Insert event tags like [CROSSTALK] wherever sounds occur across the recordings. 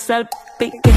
salpique.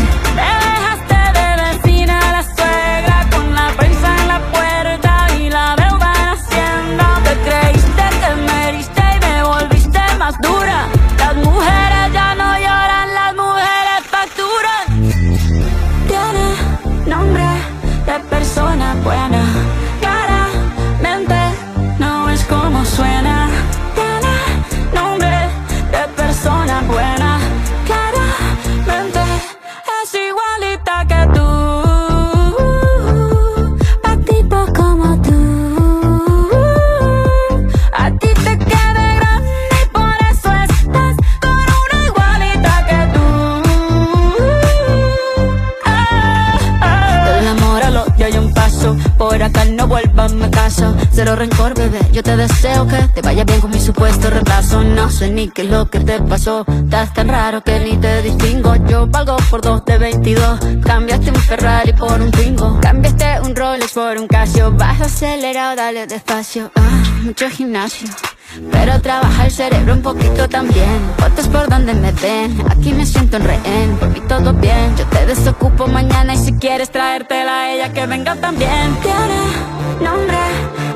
Ni qué es lo que te pasó. Estás tan raro que ni te distingo. Yo valgo por dos de 22. Cambiaste un Ferrari por un Twingo. Cambiaste un Rolex por un Casio. Vas acelerado, dale despacio. Ah, mucho gimnasio. Pero trabaja el cerebro un poquito también. Fotos por donde me ven. Aquí me siento en rehén. Por mí todo bien. Yo te desocupo mañana y si quieres traértela a ella que venga también. Tiene nombre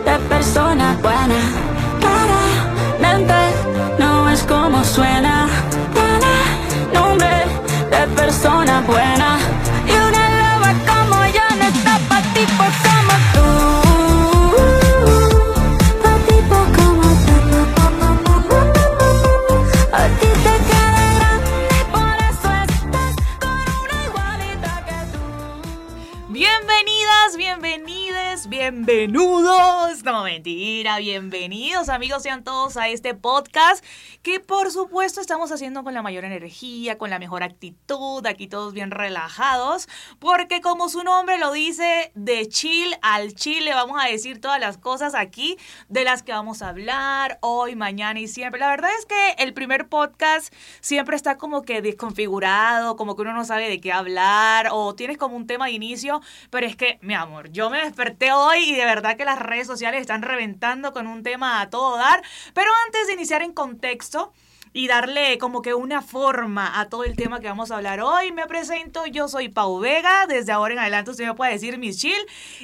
de persona buena. Como suena. Tiene nombre de persona buena. Bienvenidas, bienvenides, bienvenidos. No, mentira, bienvenidos amigos sean todos a este podcast que por supuesto estamos haciendo con la mayor energía, con la mejor actitud, aquí todos bien relajados, porque como su nombre lo dice, de chill al chill le vamos a decir todas las cosas aquí de las que vamos a hablar hoy, mañana y siempre. La verdad es que el primer podcast siempre está como que desconfigurado, como que uno no sabe de qué hablar o tienes como un tema de inicio, pero es que, mi amor, yo me desperté hoy y de verdad que las redes sociales están reventando con un tema a todo dar, pero antes de iniciar en contexto, y darle como que una forma a todo el tema que vamos a hablar hoy. Me presento, yo soy Pau Vega, desde ahora en adelante usted me puede decir Miss Chill,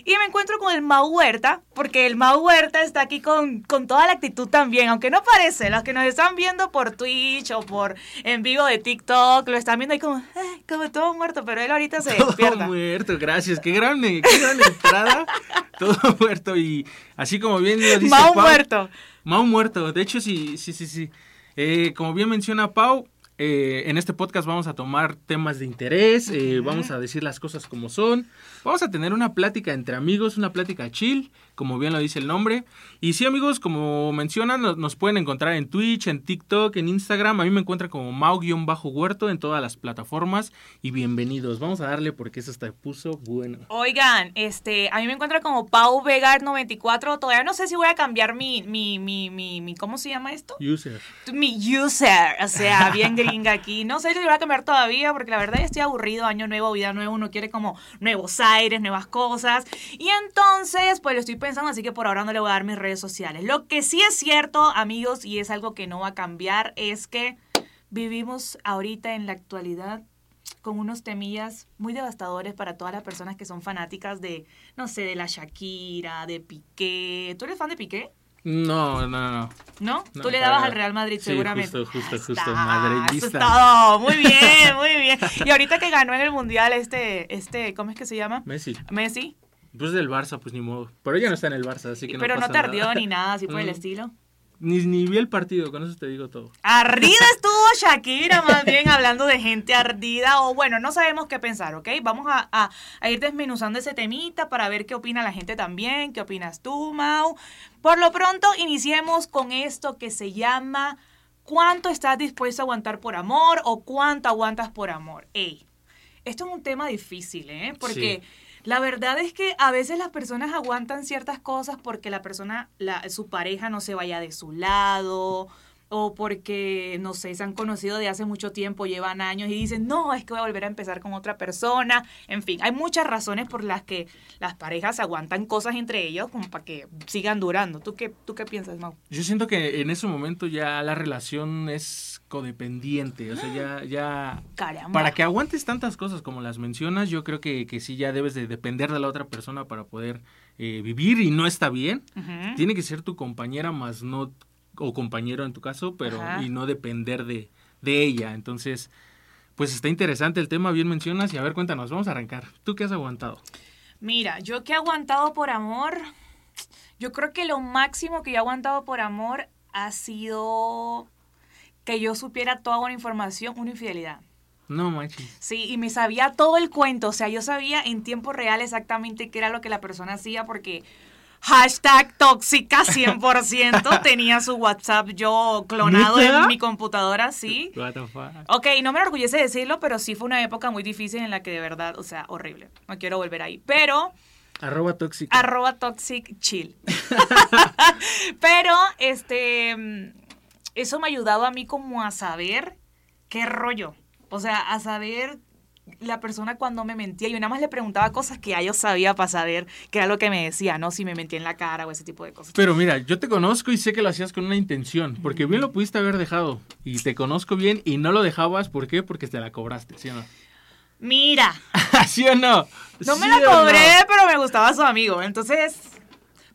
y me encuentro con el Mau Huerta, porque el Mau Huerta está aquí con, con toda la actitud también, aunque no parece, los que nos están viendo por Twitch o por en vivo de TikTok, lo están viendo ahí como, "Ay, como todo muerto, pero él ahorita se [LAUGHS] Todo despierta. muerto, gracias. Qué gran, qué gran entrada. [LAUGHS] Todo muerto. Y así como bien lo dice Mau Pau, muerto. Mau muerto. De hecho, sí, sí, sí, sí. Eh, como bien menciona Pau, eh, en este podcast vamos a tomar temas de interés, eh, vamos a decir las cosas como son, vamos a tener una plática entre amigos, una plática chill, como bien lo dice el nombre. Y sí, amigos, como mencionan, nos, nos pueden encontrar en Twitch, en TikTok, en Instagram. A mí me encuentran como Mau-Huerto en todas las plataformas. Y bienvenidos. Vamos a darle porque eso está puso bueno. Oigan, este, a mí me encuentra como Pau Vegar 94. Todavía no sé si voy a cambiar mi, mi, mi, mi, mi ¿cómo se llama esto? User. Mi user, o sea, [LAUGHS] bien gringa aquí. No sé si lo voy a cambiar todavía porque la verdad estoy aburrido, año nuevo, vida nueva, uno quiere como nuevos aires, nuevas cosas. Y entonces, pues lo estoy pensando, así que por ahora no le voy a dar mis redes sociales. Lo que sí es cierto, amigos, y es algo que no va a cambiar, es que vivimos ahorita en la actualidad con unos temillas muy devastadores para todas las personas que son fanáticas de, no sé, de la Shakira, de Piqué. ¿Tú eres fan de Piqué? No, no, no. ¿No? No, Tú le dabas al Real Madrid Sí, seguramente. justo, justo, Ahí justo, está, madridista. eso es todo. Muy bien, muy bien. [LAUGHS] Y ahorita que ganó en el Mundial este, este, ¿cómo es que se llama? Messi. Messi. Pues del Barça, pues ni modo. Pero ella no está en el Barça, así que no pero no pasa tardió nada. ni nada así por el [LAUGHS] estilo. Ni, ni vi el partido, con eso te digo todo. Ardida [LAUGHS] estuvo Shakira, más bien hablando de gente ardida. O bueno, no sabemos qué pensar, ¿ok? Vamos a, a- a ir desmenuzando ese temita para ver qué opina la gente también. ¿Qué opinas tú, Mau? Por lo pronto, iniciemos con esto que se llama ¿Cuánto estás dispuesto a aguantar por amor o cuánto aguantas por amor? Ey, esto es un tema difícil, ¿eh? Porque Sí. La verdad es que a veces las personas aguantan ciertas cosas porque la persona, la, su pareja no se vaya de su lado o porque, no sé, se han conocido de hace mucho tiempo, llevan años y dicen, no, es que voy a volver a empezar con otra persona. En fin, hay muchas razones por las que las parejas aguantan cosas entre ellos como para que sigan durando. ¿Tú qué, tú qué piensas, Mau? Yo siento que en ese momento ya la relación es codependiente, o sea, ya, ya Caramba. Para que aguantes tantas cosas como las mencionas, yo creo que, que sí ya debes de depender de la otra persona para poder eh, vivir y no está bien. Tiene que ser tu compañera más no, o compañero en tu caso, pero Ajá. y no depender de, de ella. Entonces, pues está interesante el tema, bien mencionas y a ver, cuéntanos, vamos a arrancar. ¿Tú qué has aguantado? Mira, yo que he aguantado por amor, yo creo que lo máximo que yo he aguantado por amor ha sido que yo supiera toda una información, una infidelidad. No manches. Sí, y me sabía todo el cuento, o sea, yo sabía en tiempo real exactamente qué era lo que la persona hacía porque hashtag tóxica 100% [LAUGHS] tenía su WhatsApp yo clonado en mi computadora, sí. What the fuck? Ok, no me enorgullece decirlo, pero sí fue una época muy difícil en la que de verdad, o sea, horrible. No quiero volver ahí. Pero Arroba tóxica. arroba toxic chill. [LAUGHS] Pero, este, eso me ha ayudado a mí como a saber qué rollo. O sea, a saber la persona cuando me mentía. Yo nada más le preguntaba cosas que ya yo sabía para saber qué era lo que me decía, ¿no? Si me mentía en la cara o ese tipo de cosas. Pero mira, yo te conozco y sé que lo hacías con una intención, porque bien lo pudiste haber dejado. Y te conozco bien y no lo dejabas, ¿por qué? Porque te la cobraste, ¿sí o no? Mira, [LAUGHS] ¿Sí o no? no me ¿Sí la no? cobré, pero me gustaba su amigo. Entonces,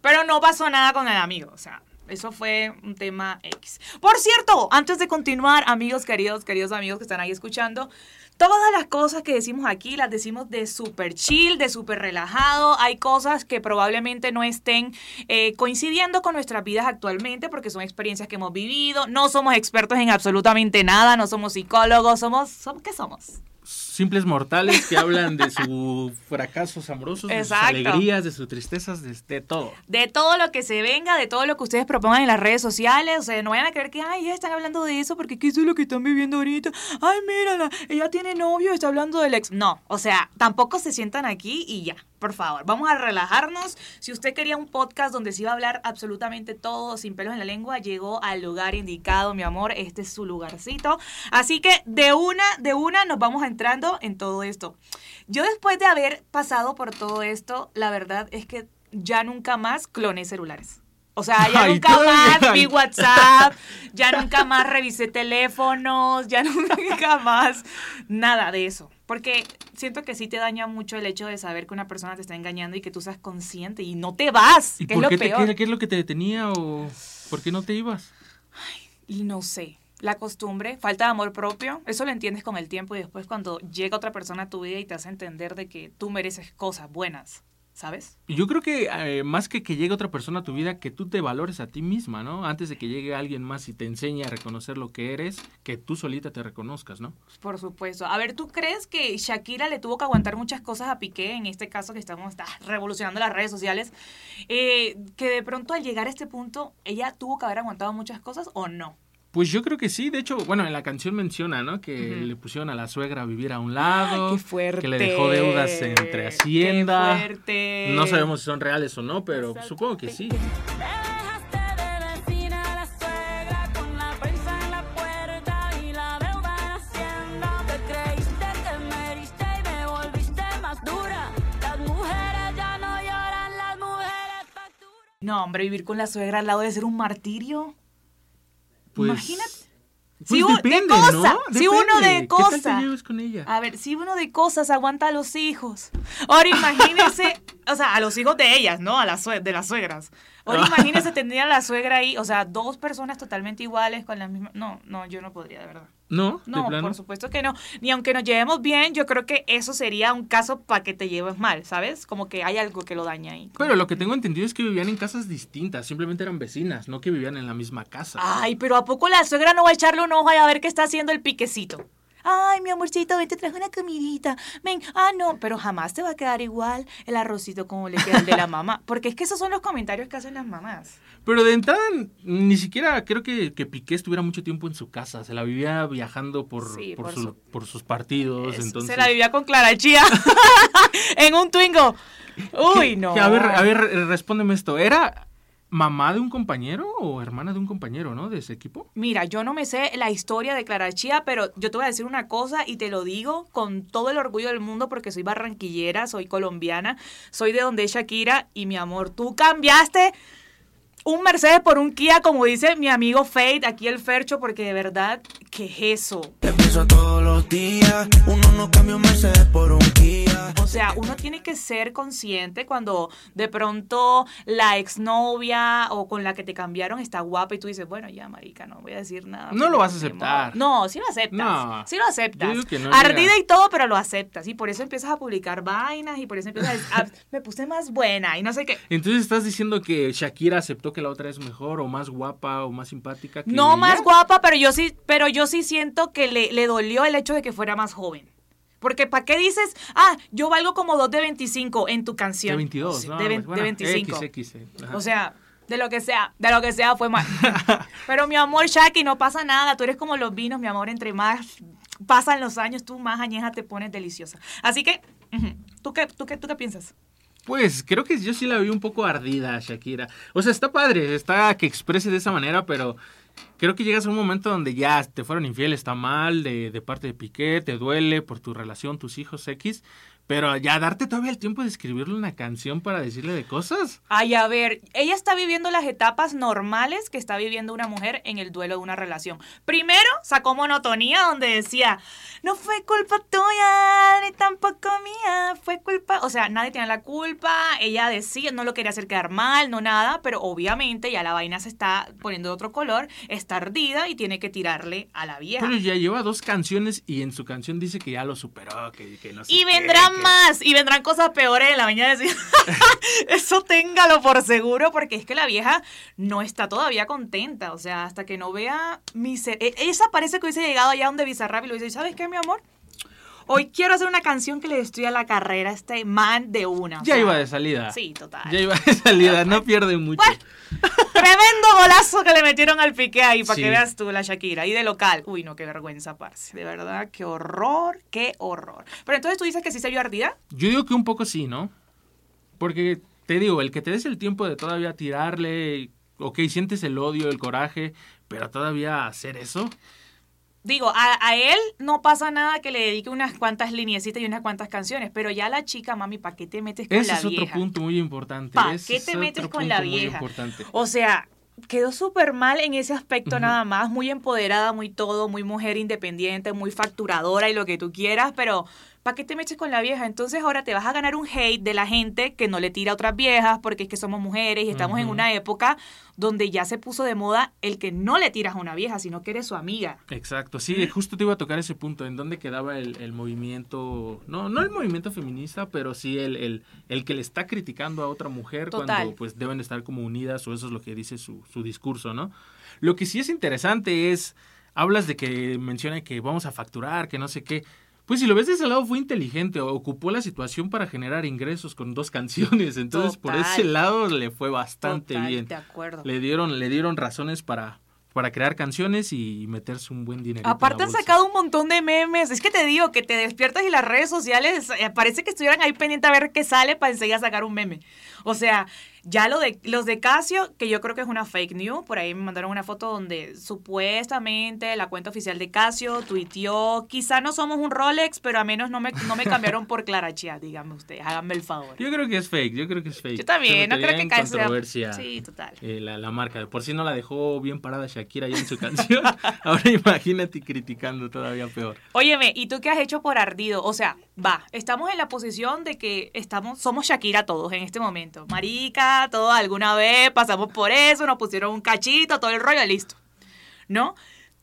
pero no pasó nada con el amigo. O sea, eso fue un tema X. Por cierto, antes de continuar, amigos queridos, queridos amigos que están ahí escuchando, todas las cosas que decimos aquí las decimos de súper chill, de súper relajado. Hay cosas que probablemente no estén eh, coincidiendo con nuestras vidas actualmente porque son experiencias que hemos vivido. No somos expertos en absolutamente nada, no somos psicólogos, somos, somos ¿qué somos? Simples mortales que hablan de sus fracasos amorosos, de sus alegrías, de sus tristezas, de, de todo. de todo lo que se venga, de todo lo que ustedes propongan en las redes sociales. O sea, no vayan a creer que, ay, ya están hablando de eso porque ¿qué es lo que están viviendo ahorita? Ay, mírala, ella tiene novio, está hablando del ex. No, o sea, tampoco se sientan aquí y ya. Por favor, vamos a relajarnos. Si usted quería un podcast donde se iba a hablar absolutamente todo sin pelos en la lengua, llegó al lugar indicado, mi amor. Este es su lugarcito. Así que de una, de una nos vamos entrando en todo esto. Yo después de haber pasado por todo esto, la verdad es que ya nunca más cloné celulares. O sea, ya [LAUGHS] Ay, nunca más vi WhatsApp, ya nunca más revisé teléfonos, ya [LAUGHS] nunca más nada de eso. Porque siento que sí te daña mucho el hecho de saber que una persona te está engañando y que tú seas consciente y no te vas, ¿Y que es por lo qué, te- peor. qué, qué es lo que te detenía o por qué no te ibas? Y no sé, la costumbre, falta de amor propio, eso lo entiendes con el tiempo y después cuando llega otra persona a tu vida y te hace entender de que tú mereces cosas buenas, ¿sabes? Yo creo que eh, más que que llegue otra persona a tu vida, que tú te valores a ti misma, ¿no? Antes de que llegue alguien más y te enseñe a reconocer lo que eres, que tú solita te reconozcas, ¿no? Por supuesto. A ver, ¿tú crees que Shakira le tuvo que aguantar muchas cosas a Piqué, en este caso que estamos ah, revolucionando las redes sociales, eh, que de pronto al llegar a este punto, ella tuvo que haber aguantado muchas cosas o no? Pues yo creo que sí, de hecho, bueno, en la canción menciona, ¿no? Que le pusieron a la suegra a vivir a un lado, ¡Qué fuerte! que le dejó deudas entre Hacienda. ¡Qué fuerte! No sabemos si son reales o no, pero supongo que sí. No, hombre, vivir con la suegra al lado de ser un martirio. Pues, Imagínate. Pues Si un- de depende, cosa, ¿no? si uno de Depende. ¿Qué tal cosa. te lleves con ella? A ver, si uno de cosas aguanta a los hijos. Ahora imagínese o sea, a los hijos de ellas, ¿no? A las de las suegras. Ahora Ah. imagínense tener a la suegra ahí, o sea, dos personas totalmente iguales con la misma... No, no, yo no podría, de verdad. ¿No? ¿De No, plano? por supuesto que no. Ni aunque nos llevemos bien, yo creo que eso sería un caso para que te lleves mal, ¿sabes? Como que hay algo que lo daña ahí. Pero lo que tengo entendido es que vivían en casas distintas, simplemente eran vecinas, no que vivían en la misma casa. Ay, pero ¿a poco la suegra no va a echarle un ojo y a ver qué está haciendo el piquecito? Ay, mi amorcito, ven, te traje una comidita. Ven, ah, no, pero jamás te va a quedar igual el arrocito como le queda el de la [LAUGHS] mamá. Porque es que esos son los comentarios que hacen las mamás. Pero de entrada, ni siquiera creo que, que Piqué estuviera mucho tiempo en su casa. Se la vivía viajando por, Sí, por, por su- su- por sus partidos. Entonces... Se la vivía con Clara Chía [LAUGHS] [LAUGHS] en un Twingo. Uy, no. A ver, a ver, respóndeme esto. ¿Era mamá de un compañero o hermana de un compañero, no? De ese equipo. Mira, yo no me sé la historia de Clara Chía, pero yo te voy a decir una cosa y te lo digo con todo el orgullo del mundo porque soy barranquillera, soy colombiana, soy de donde es Shakira y mi amor, tú cambiaste un Mercedes por un Kia, como dice mi amigo Fade, aquí el Fercho, porque de verdad, ¿qué es eso? Te pienso todos los días. Uno no cambia un Mercedes por un Kia. O sea, uno tiene que ser consciente cuando de pronto la exnovia o con la que te cambiaron está guapa y tú dices, bueno, ya, marica, no voy a decir nada. No lo vas a aceptar. No, sí lo aceptas. No. Sí lo aceptas. Yo digo que no Ardida llega. y todo, pero lo aceptas. Y por eso empiezas a publicar vainas y por eso empiezas a, a- me puse más buena y no sé qué. Entonces estás diciendo que Shakira aceptó que la otra es mejor o más guapa o más simpática que No más ella? guapa, pero yo sí, pero yo sí siento que le, le dolió el hecho de que fuera más joven. Porque ¿para qué dices, ah, yo valgo como dos de 25 en tu canción? De 22, Sí, ¿no? de, ve- Bueno, de 25. XX, eh. O sea, de lo que sea, de lo que sea fue mal. [LAUGHS] Pero mi amor, Shaki, no pasa nada. Tú eres como los vinos, mi amor. Entre más pasan los años, tú más añeja te pones deliciosa. Así que, ¿tú qué, tú qué, tú qué piensas? Pues creo que yo sí la vi un poco ardida Shakira. O sea, está padre, está que exprese de esa manera, pero creo que llegas a un momento donde ya te fueron infiel, está mal de, de parte de Piqué, te duele por tu relación, tus hijos X, pero ya darte todavía el tiempo de escribirle una canción para decirle de cosas. Ay, a ver, ella está viviendo las etapas normales que está viviendo una mujer en el duelo de una relación. Primero sacó monotonía donde decía, no fue culpa tuya, ni tampoco mía, fue culpa, o sea, nadie tiene la culpa, ella decía, no lo quería hacer quedar mal, no nada, pero obviamente ya la vaina se está poniendo de otro color, está ardida y tiene que tirarle a la vieja. Pero ya lleva dos canciones y en su canción dice que ya lo superó, que, que no sé Y vendrán más, y vendrán cosas peores en la mañana. decir, [LAUGHS] Eso téngalo por seguro, porque es que la vieja no está todavía contenta. O sea, hasta que no vea mi ser. e- Esa parece que hubiese llegado allá donde Bizarrap y lo dice, ¿sabes qué, mi amor? Hoy quiero hacer una canción que le destruya la carrera a este man de una. Ya sea, iba de salida. Sí, total. Ya iba de salida, no pierde mucho. Bueno, [LAUGHS] Tremendo golazo que le metieron al pique ahí, para Sí. que veas tú la Shakira. Y de local. Uy, no, qué vergüenza, parce. De verdad, qué horror, qué horror. Pero entonces tú dices que sí se vio ardida. Yo digo que un poco sí, ¿no? Porque te digo, el que te des el tiempo de todavía tirarle, ok, sientes el odio, el coraje, pero todavía hacer eso. Digo, a, a él no pasa nada que le dedique unas cuantas lineecitas y unas cuantas canciones, pero ya la chica, mami, ¿para qué te metes con Ese la es otro vieja? punto muy importante. ¿Pa' ese qué te metes con la vieja? importante. O sea, quedó súper mal en ese aspecto nada más, muy empoderada, muy todo, muy mujer independiente, muy facturadora y lo que tú quieras, pero ¿para qué te metes con la vieja? Entonces ahora te vas a ganar un hate de la gente que no le tira a otras viejas porque es que somos mujeres y estamos en una época donde ya se puso de moda el que no le tiras a una vieja, sino que eres su amiga. Exacto, sí, justo te iba a tocar ese punto, en dónde quedaba el, el movimiento, no, no el movimiento feminista, pero sí el, el, el que le está criticando a otra mujer Total. cuando pues deben estar como unidas o eso es lo que dice su, su discurso, ¿no? Lo que sí es interesante es, hablas de que menciona que vamos a facturar, que no sé qué. Pues si lo ves de ese lado fue inteligente, ocupó la situación para generar ingresos con dos canciones, entonces por ese lado le fue bastante Total, bien. De acuerdo. Le dieron, le dieron razones para, para crear canciones y meterse un buen dinero. Aparte han sacado un montón de memes. Es que te digo que te despiertas y las redes sociales eh, parece que estuvieran ahí pendiente a ver qué sale para enseguida sacar un meme. O sea, ya lo de los de Casio, que yo creo que es una fake news, por ahí me mandaron una foto donde supuestamente la cuenta oficial de Casio tuiteó, quizá no somos un Rolex, pero a menos no me, no me cambiaron por Clara Chia, díganme ustedes, háganme el favor. Yo creo que es fake, yo creo que es fake. Yo también, no creo que Casio sea- controversia. Sí, total. eh, la, la marca. Por si no la dejó bien parada Shakira ya en su [LAUGHS] canción. Ahora imagínate criticando todavía peor. Óyeme, ¿y tú qué has hecho por ardido? O sea, va, estamos en la posición de que estamos, somos Shakira todos en este momento. Marica, todos alguna vez pasamos por eso, nos pusieron un cachito, todo el rollo, listo. ¿No?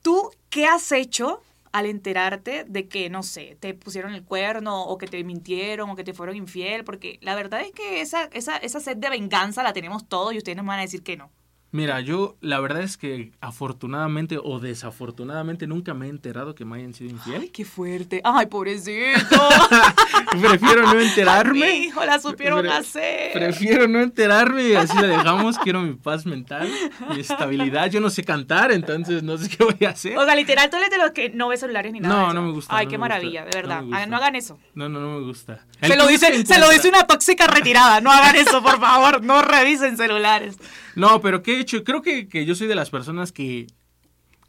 ¿Tú qué has hecho al enterarte de que, no sé, te pusieron el cuerno o que te mintieron o que te fueron infiel? Porque la verdad es que esa, esa, esa sed de venganza la tenemos todos y ustedes nos van a decir que no. Mira, yo la verdad es que afortunadamente o desafortunadamente nunca me he enterado que me hayan sido Ay, infiel. qué fuerte. Ay, pobrecito. [LAUGHS] Prefiero no Mi enterarme. hijo la supieron Pre- hacer. Prefiero no enterarme y así la dejamos. Quiero mi paz mental, mi estabilidad. Yo no sé cantar, entonces no sé qué voy a hacer. O sea, literal, tú eres de los que no ve celulares ni nada. No, de eso. no me gusta, Ay, no qué gusta, maravilla, de verdad. Hagan- No hagan eso. No, no, no me gusta. Se lo, dice, que se lo dice una tóxica retirada. No hagan eso, por favor. No revisen celulares. No, pero ¿qué he hecho? Creo que, que yo soy de las personas que,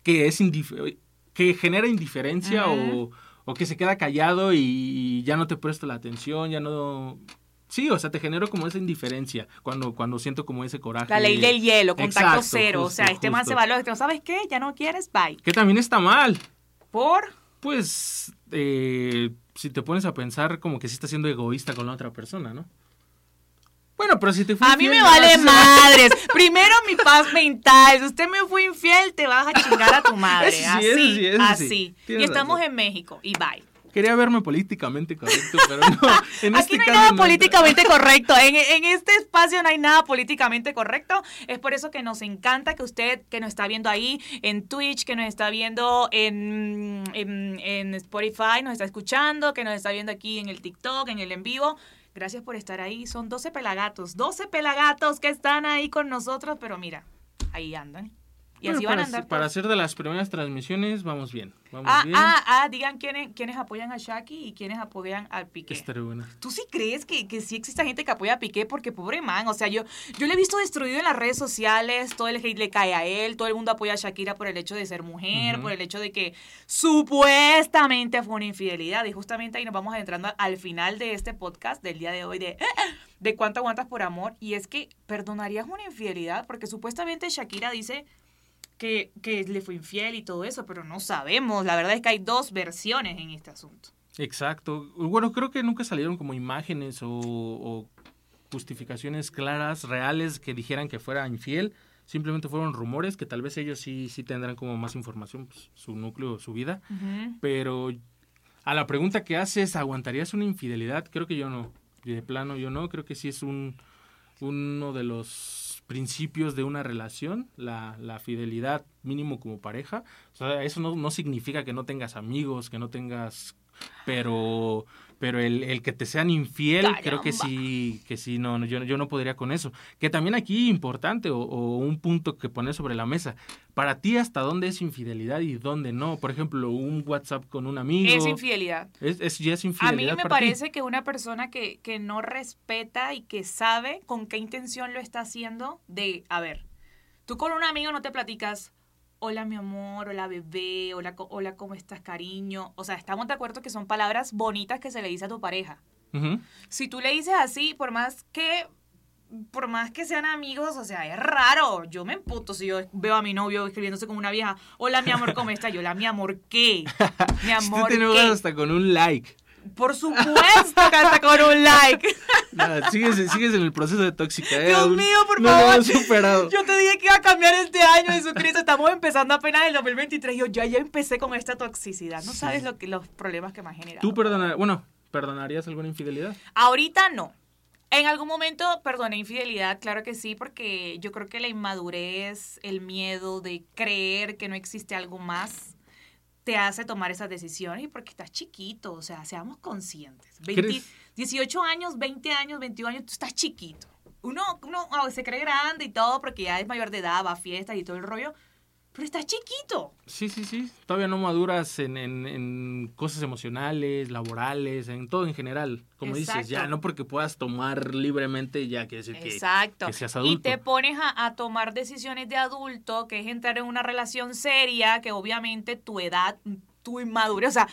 que es que genera indiferencia o, o que se queda callado y ya no te presto la atención, ya no... Sí, o sea, te genero como esa indiferencia cuando, cuando siento como ese coraje. La ley del hielo, contacto Exacto, cero. o sea, este man se valora. ¿No sabes qué? Ya no quieres, bye. Que también está mal. Por. Pues, eh, si te pones a pensar como que sí estás siendo egoísta con la otra persona, ¿no? Bueno, pero si te fue A mí me vale madres. [LAUGHS] Primero mi paz mental. Si usted me fue infiel, te vas a chingar a tu [LAUGHS] madre. Eso sí, así, eso sí, eso sí. así. Y estamos razón. en México. Y bye. Quería verme políticamente correcto, pero no. [LAUGHS] En Aquí este no hay caso nada no. políticamente correcto. En, en este espacio no hay nada políticamente correcto. Es por eso que nos encanta que usted que nos está viendo ahí en Twitch, que nos está viendo en, en, en Spotify, nos está escuchando, que nos está viendo aquí en el TikTok, en el en vivo. Gracias por estar ahí. Son 12 pelagatos. 12 pelagatos que están ahí con nosotros, pero mira, ahí andan. Y Bueno, así van para, a andar. para todos. hacer de las primeras transmisiones, vamos bien. Vamos Ah, bien. ah, ah, digan quiénes, quiénes apoyan a Shaki y quiénes apoyan al Piqué. Estaría buena. ¿Tú sí crees que, que sí existe gente que apoya a Piqué? Porque pobre man, o sea, yo, yo le he visto destruido en las redes sociales, todo el hate le cae a él, todo el mundo apoya a Shakira por el hecho de ser mujer, por el hecho de que supuestamente fue una infidelidad. Y justamente ahí nos vamos adentrando al final de este podcast del día de hoy de, de cuánto aguantas por amor. Y es que, ¿perdonarías una infidelidad? Porque supuestamente Shakira dice que, que le fue infiel y todo eso, pero no sabemos. La verdad es que hay dos versiones en este asunto. Exacto. Bueno, creo que nunca salieron como imágenes o, o justificaciones claras, reales, que dijeran que fuera infiel. Simplemente fueron rumores que tal vez ellos sí, sí tendrán como más información, pues, su núcleo, su vida. Pero a la pregunta que haces, ¿aguantarías una infidelidad? Creo que yo no. De plano yo no. Creo que sí es un uno de los principios de una relación, la, la fidelidad mínimo como pareja. O sea, eso no, no significa que no tengas amigos, que no tengas... Pero, pero el, el que te sean infiel, creo que sí, que sí, no, no, yo, yo no podría con eso. Que también aquí importante o, o un punto que poner sobre la mesa. Para ti, ¿hasta dónde es infidelidad y dónde no? Por ejemplo, un WhatsApp con un amigo. Es infidelidad. Es, es- ya es A mí infidelidad me ti. parece que una persona que, que no respeta y que sabe con qué intención lo está haciendo, de, a ver, tú con un amigo no te platicas, hola mi amor, hola bebé, hola, hola ¿cómo estás cariño? O sea, estamos de acuerdo que son palabras bonitas que se le dice a tu pareja. Si tú le dices así, por más que por más que sean amigos, o sea, es raro. Yo me emputo si yo veo a mi novio escribiéndose con una vieja, hola mi amor, ¿cómo estás? Yo, hola mi amor, ¿qué? [LAUGHS] Mi amor, te ¿qué? hasta con un like. Por supuesto que hasta con un like. [LAUGHS] Nada, sigues, sigues en el proceso de tóxica. ¿eh? Dios mío, por no lo favor. superado. Yo te dije que iba a cambiar este año, Jesucristo. Estamos empezando apenas el 2023. Yo ya, ya empecé con esta toxicidad. No sabes lo que, los problemas que me ha generado. ¿Tú perdonar, bueno, perdonarías alguna infidelidad? Ahorita no. En algún momento perdoné infidelidad, claro que sí, porque yo creo que la inmadurez, el miedo de creer que no existe algo más, te hace tomar esas decisiones y porque estás chiquito, o sea, seamos conscientes. 20 ¿Crees? 18 años, 20 años, 21 años, tú estás chiquito. Uno, uno ah, se cree grande y todo porque ya es mayor de edad, va a fiestas y todo el rollo, pero estás chiquito. Sí, sí, sí. Todavía no maduras en, en- en cosas emocionales, laborales, en todo en general. Como dices, ya no porque puedas tomar libremente, ya quiere decir Exacto. que seas Y adulto. te pones a, a tomar decisiones de adulto, que es entrar en una relación seria, que obviamente tu edad, tu inmadurez, o sea,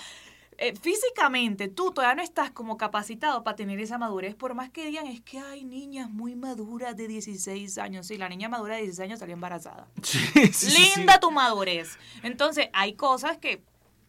eh, físicamente tú todavía no estás como capacitado para tener esa madurez, por más que digan, es que hay niñas muy maduras de 16 años. Sí, la niña madura de 16 años salió embarazada. Sí, sí. Linda tu madurez. Entonces, hay cosas que,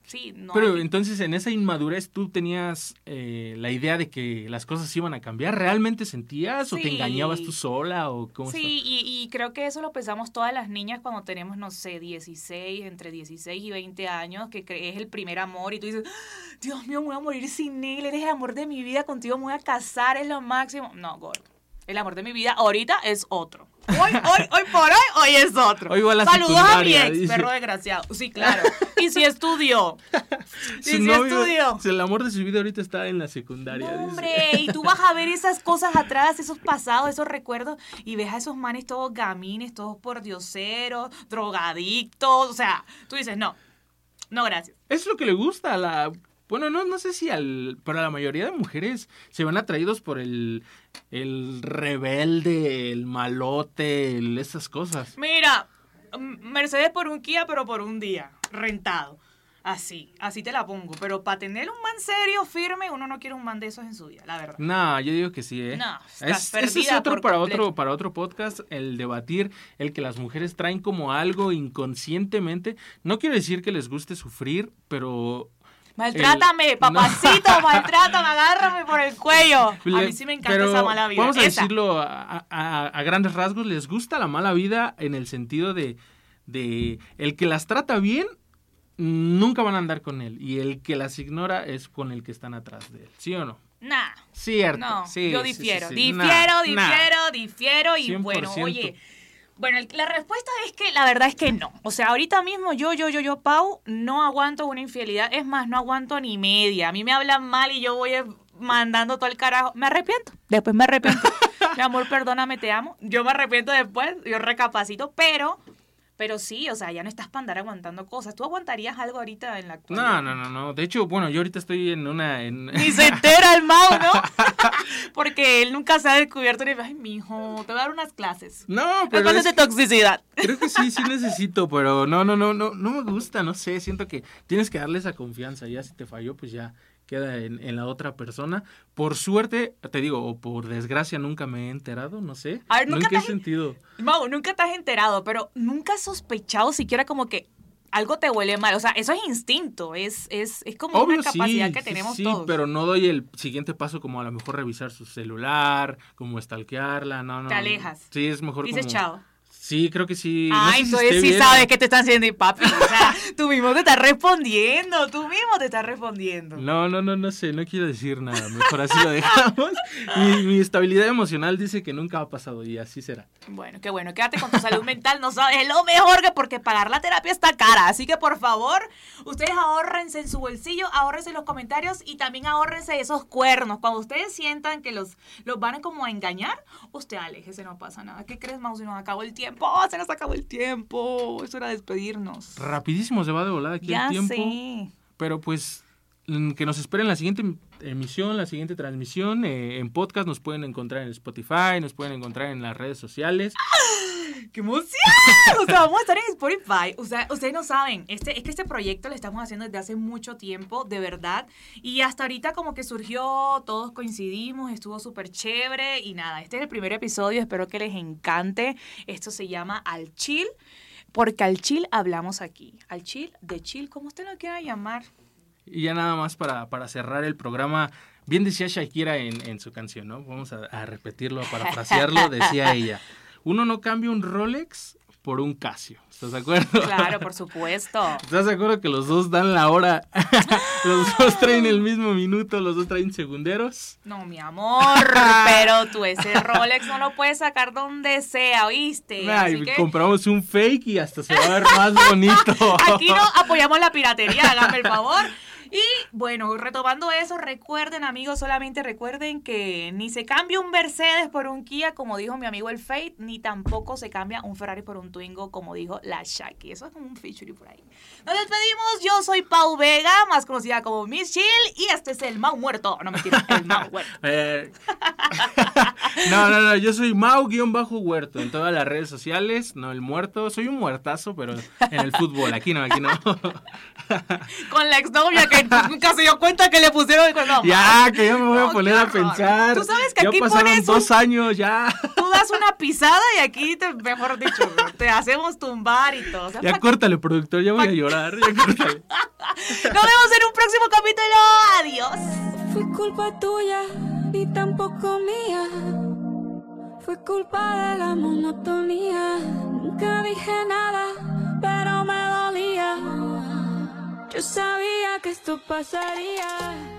sí, no. Pero hay- entonces en esa inmadurez tú tenías eh, la idea de que las cosas iban a cambiar. ¿Realmente sentías o te engañabas tú sola o cómo Sí, y, y creo que eso lo pensamos todas las niñas cuando tenemos, no sé, 16, entre 16 y 20 años, que es el primer amor y tú dices, "Ah, Dios mío, me voy a morir sin él, eres el amor de mi vida, contigo me voy a casar, es lo máximo. No, gordo. El amor de mi vida ahorita es otro. Hoy, hoy, hoy por hoy, hoy es otro. Hoy a Saludos a mi ex, dice. perro desgraciado. Sí, claro. Y si estudió. [LAUGHS] Sí novio- estudió. El amor de su vida ahorita está en la secundaria. No, dice. hombre, y tú vas a ver esas cosas atrás, esos pasados, esos recuerdos, y ves a esos manes todos gamines, todos pordioseros, drogadictos, o sea, tú dices, no, no, gracias. Es lo que le gusta a la... Bueno, no, no sé si al... Pero la mayoría de mujeres se van atraídos por el... El rebelde, el malote, el- esas cosas. Mira, Mercedes por un Kia, pero por un día, rentado. Así, así te la pongo. Pero para tener un man serio, firme, uno no quiere un man de esos en su vida, la verdad. No, yo digo que sí, ¿eh? No, estás es, ese es otro para completo. otro para otro podcast, el debatir el que las mujeres traen como algo inconscientemente. No quiero decir que les guste sufrir, pero Maltrátame, El- papacito, no. maltrátame, agárrame por el cuello. A mí sí me encanta pero esa mala vida. Vamos a esa. decirlo a, a- a grandes rasgos, les gusta la mala vida en el sentido de, de el que las trata bien, nunca van a andar con él. Y el que las ignora es con el que están atrás de él. ¿Sí o no? Nah. Cierto. No, sí, yo sí, difiero, sí. difiero, Nah, difiero, nah. difiero y bueno, 100%. oye, bueno, el- la respuesta es que la verdad es que no. O sea, ahorita mismo yo, yo, yo, yo, Pau, no aguanto una infidelidad. Es más, no aguanto ni media. A mí me hablan mal y yo voy mandando todo el carajo. Me arrepiento. Después me arrepiento. [LAUGHS] Mi amor, perdóname, te amo. Yo me arrepiento después, yo recapacito, pero... Pero sí, o sea, ya no estás para andar aguantando cosas. ¿Tú aguantarías algo ahorita en la actualidad? No, no, no, no. De hecho, bueno, yo ahorita estoy en una... En... Ni se entera el Mau, ¿no? [LAUGHS] Porque él nunca se ha descubierto ni ay, mijo, te voy a dar unas clases. No, pero clases es- de toxicidad. creo que sí, sí necesito, pero no, no, no, no, no me gusta, no sé, siento que tienes que darle esa confianza, ya si te falló, pues ya queda en, en la otra persona. Por suerte, te digo, o por desgracia nunca me he enterado, no sé. A ver, ¿nunca ¿En qué te has- sentido? Mau, nunca te has enterado, pero nunca has sospechado siquiera como que algo te huele mal. O sea, eso es instinto, es, es, es como Obvio, una capacidad sí, que sí, tenemos sí, todos. pero no doy el siguiente paso como a lo mejor revisar su celular, como stalkearla, no, no. Te alejas. Sí, es mejor Dices como... chao. Sí, creo que sí. no Ay, sé entonces esté sí bien, sabes qué te están haciendo y papi. O sea, [LAUGHS] tú mismo te estás respondiendo, tú mismo te estás respondiendo. No, no, no, no sé, no quiero decir nada, mejor así lo dejamos. [LAUGHS] Mi, mi estabilidad emocional dice que nunca ha pasado y así será. Bueno, qué bueno, quédate con tu salud mental, no sabes, es lo mejor que porque pagar la terapia está cara, así que por favor, ustedes ahórrense en su bolsillo, ahórrense en los comentarios y también ahórrense esos cuernos. Cuando ustedes sientan que los, los van a como a engañar, usted aléjese, no pasa nada. ¿Qué crees, Mau? Si nos acabó el tiempo, ¡Oh, se nos acabó el tiempo, es hora de despedirnos. Rapidísimo se va de volada aquí ya el tiempo. sé. Pero pues mm, que nos esperen la siguiente em- emisión, la siguiente transmisión. eh, en podcast nos pueden encontrar en Spotify, nos pueden encontrar en las redes sociales. [GASPS] ¡Qué emoción! O sea, vamos a estar en Spotify. O sea, ustedes no saben, este, es que este proyecto lo estamos haciendo desde hace mucho tiempo, de verdad. Y hasta ahorita como que surgió, todos coincidimos, estuvo súper chévere. Y nada, este es el primer episodio, espero que les encante. Esto se llama Al Chill, porque al chill hablamos aquí. Al chill, de chill, como usted lo quiera llamar. Y ya nada más para, para cerrar el programa. Bien decía Shakira en, en su canción, ¿no? Vamos a, a repetirlo, a parafrasearlo. Decía ella, [LAUGHS] uno no cambia un Rolex por un Casio. ¿Estás de acuerdo? Claro, por [LAUGHS] supuesto. ¿Estás de acuerdo que los dos dan la hora? [LAUGHS] los dos traen el mismo minuto, los dos traen segunderos. No, mi amor, [LAUGHS] pero tú ese Rolex no lo puedes sacar donde sea, ¿oíste? Así que compramos un fake y hasta se va a ver más bonito. aquí no apoyamos la piratería, hágame el favor. Y bueno, retomando eso, recuerden amigos, solamente recuerden que ni se cambia un Mercedes por un Kia, como dijo mi amigo el Fate, ni tampoco se cambia un Ferrari por un Twingo, como dijo la Shaki. Eso es como un feature por ahí. Nos despedimos, yo soy Pau Vega, más conocida como Miss Chill, y este es el Mau Muerto. No mentira, el Mau [LAUGHS] Muerto. Eh, [LAUGHS] no, no, no, yo soy Mau-Huerto en todas las redes sociales, no el muerto, soy un muertazo, pero en el fútbol, aquí no, aquí no. [LAUGHS] Con la exnovia que [LAUGHS] nunca se dio cuenta que le pusieron no, Ya, que yo me voy a poner a pensar. Tú sabes que ya aquí pasaron pones dos un- años ya. [LAUGHS] Tú das una pisada y aquí, te, mejor dicho, te hacemos tumbar y todo. O sea, Ya córtale, productor, ya voy a llorar. Ya córtale. [LAUGHS] Nos vemos en un próximo capítulo. Adiós. Fue culpa tuya y tampoco mía. Fue culpa de la monotonía. Nunca dije nada, pero me. Yo sabía que esto pasaría.